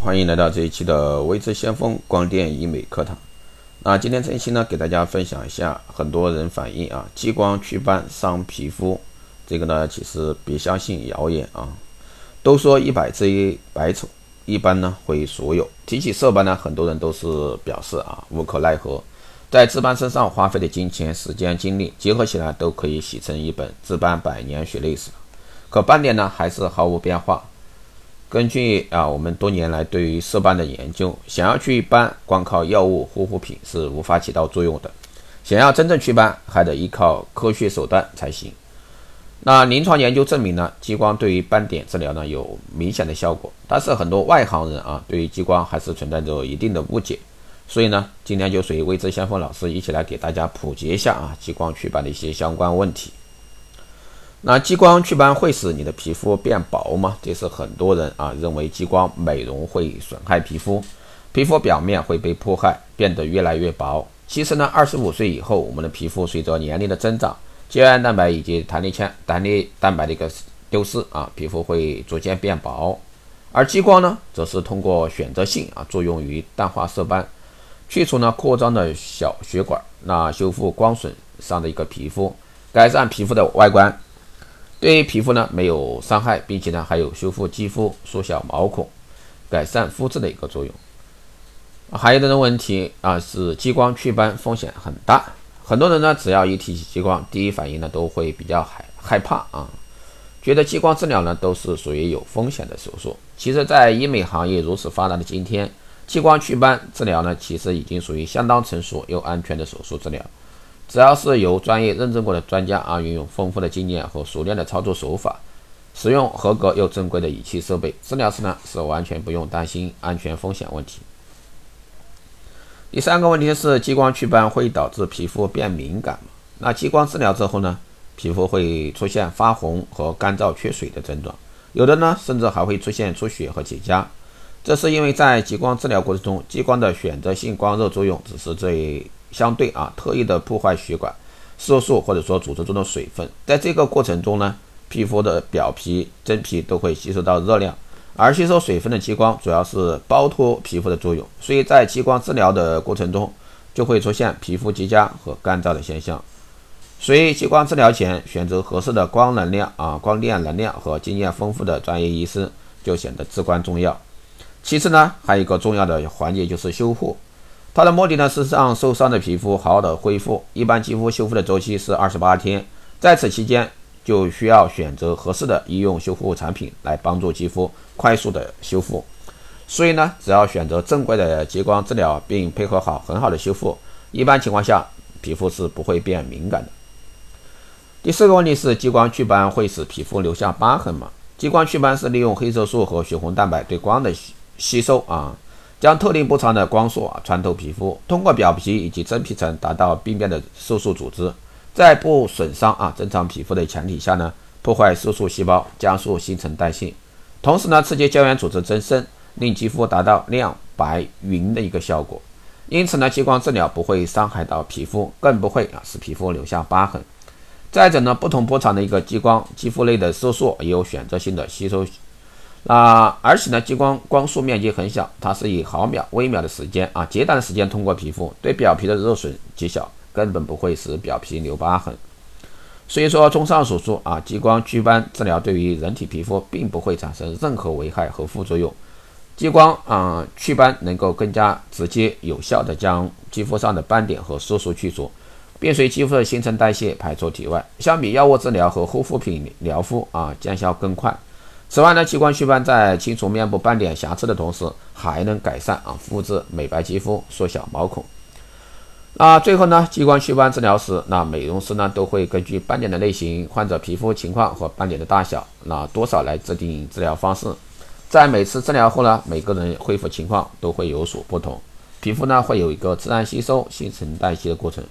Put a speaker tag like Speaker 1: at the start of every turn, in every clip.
Speaker 1: 欢迎来到这一期的微知先锋光电医美课堂。那今天这一期呢，给大家分享一下，很多人反映啊，激光祛斑伤皮肤，这个呢，其实别相信谣言啊。都说一百之一百丑，一般呢会所有。提起色斑呢，很多人都是表示啊无可奈何，在治斑身上花费的金钱、时间、精力结合起来，都可以写成一本治斑百年血泪史。可斑点呢，还是毫无变化。根据啊，我们多年来对于色斑的研究，想要祛斑，光靠药物护肤品是无法起到作用的。想要真正祛斑，还得依靠科学手段才行。那临床研究证明呢，激光对于斑点治疗呢有明显的效果。但是很多外行人啊，对于激光还是存在着一定的误解。所以呢，今天就随未知先锋老师一起来给大家普及一下啊，激光祛斑的一些相关问题。那激光祛斑会使你的皮肤变薄吗？这是很多人啊认为激光美容会损害皮肤，皮肤表面会被破坏，变得越来越薄。其实呢，二十五岁以后，我们的皮肤随着年龄的增长，胶原蛋白以及弹力纤、弹力蛋白的一个丢失啊，皮肤会逐渐变薄。而激光呢，则是通过选择性啊作用于淡化色斑，去除呢扩张的小血管，那修复光损伤的一个皮肤，改善皮肤的外观。对于皮肤呢没有伤害，并且呢还有修复肌肤、缩小毛孔、改善肤质的一个作用。还有的问题啊是激光祛斑风险很大，很多人呢只要一提起激光，第一反应呢都会比较害害怕啊，觉得激光治疗呢都是属于有风险的手术。其实，在医美行业如此发达的今天，激光祛斑治疗呢其实已经属于相当成熟又安全的手术治疗。只要是由专业认证过的专家啊，运用丰富的经验和熟练的操作手法，使用合格又正规的仪器设备，治疗时呢是完全不用担心安全风险问题。第三个问题是，激光祛斑会导致皮肤变敏感吗？那激光治疗之后呢，皮肤会出现发红和干燥缺水的症状，有的呢甚至还会出现出血和结痂。这是因为在激光治疗过程中，激光的选择性光热作用只是最。相对啊，特意的破坏血管、色素或者说组织中的水分，在这个过程中呢，皮肤的表皮、真皮都会吸收到热量，而吸收水分的激光主要是包脱皮肤的作用，所以在激光治疗的过程中就会出现皮肤结痂和干燥的现象。所以激光治疗前选择合适的光能量啊、光电能量和经验丰富的专业医师就显得至关重要。其次呢，还有一个重要的环节就是修护。它的目的呢是让受伤的皮肤好好的恢复。一般肌肤修复的周期是二十八天，在此期间就需要选择合适的医用修复产品来帮助肌肤快速的修复。所以呢，只要选择正规的激光治疗，并配合好很好的修复，一般情况下皮肤是不会变敏感的。第四个问题是，激光祛斑会使皮肤留下疤痕吗？激光祛斑是利用黑色素和血红蛋白对光的吸吸收啊。将特定波长的光束啊穿透皮肤，通过表皮以及真皮层达到病变的色素组织，在不损伤啊正常皮肤的前提下呢，破坏色素细胞，加速新陈代谢，同时呢刺激胶原组织增生，令肌肤达到亮白匀的一个效果。因此呢，激光治疗不会伤害到皮肤，更不会啊使皮肤留下疤痕。再者呢，不同波长的一个激光，肌肤内的色素也有选择性的吸收。那而且呢，激光光束面积很小，它是以毫秒、微秒的时间啊，极短的时间通过皮肤，对表皮的热损极小，根本不会使表皮留疤痕。所以说，综上所述啊，激光祛斑治疗对于人体皮肤并不会产生任何危害和副作用。激光啊祛斑能够更加直接有效地将肌肤上的斑点和色素去除，并随肌肤的新陈代谢排出体外。相比药物治疗和护肤品疗肤啊，见效更快。此外呢，激光祛斑在清除面部斑点瑕疵的同时，还能改善啊肤质、美白肌肤、缩小毛孔。那最后呢，激光祛斑治疗时，那美容师呢都会根据斑点的类型、患者皮肤情况和斑点的大小，那多少来制定治疗方式。在每次治疗后呢，每个人恢复情况都会有所不同，皮肤呢会有一个自然吸收、新陈代谢的过程，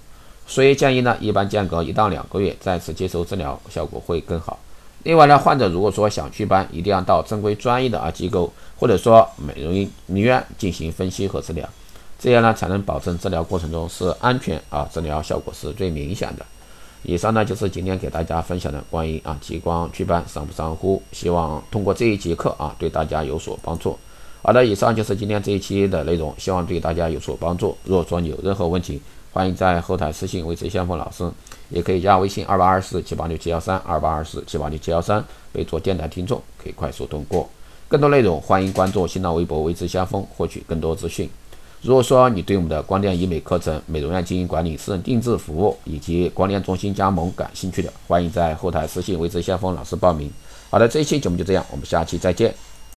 Speaker 1: 所以建议呢，一般间隔一到两个月再次接受治疗，效果会更好。另外呢，患者如果说想祛斑，一定要到正规专业的啊机构，或者说美容医院进行分析和治疗，这样呢才能保证治疗过程中是安全啊，治疗效果是最明显的。以上呢就是今天给大家分享的关于啊激光祛斑伤不伤肤，希望通过这一节课啊对大家有所帮助。好的，以上就是今天这一期的内容，希望对大家有所帮助。如果说你有任何问题，欢迎在后台私信维持先锋老师，也可以加微信二八二四七八六七幺三二八二四七八六七幺三，备注电台听众，可以快速通过。更多内容，欢迎关注新浪微博维持先锋，获取更多资讯。如果说你对我们的光电医美课程、美容院经营管理、私人定制服务以及光电中心加盟感兴趣的，欢迎在后台私信维持先锋老师报名。好的，这一期节目就这样，我们下期再见。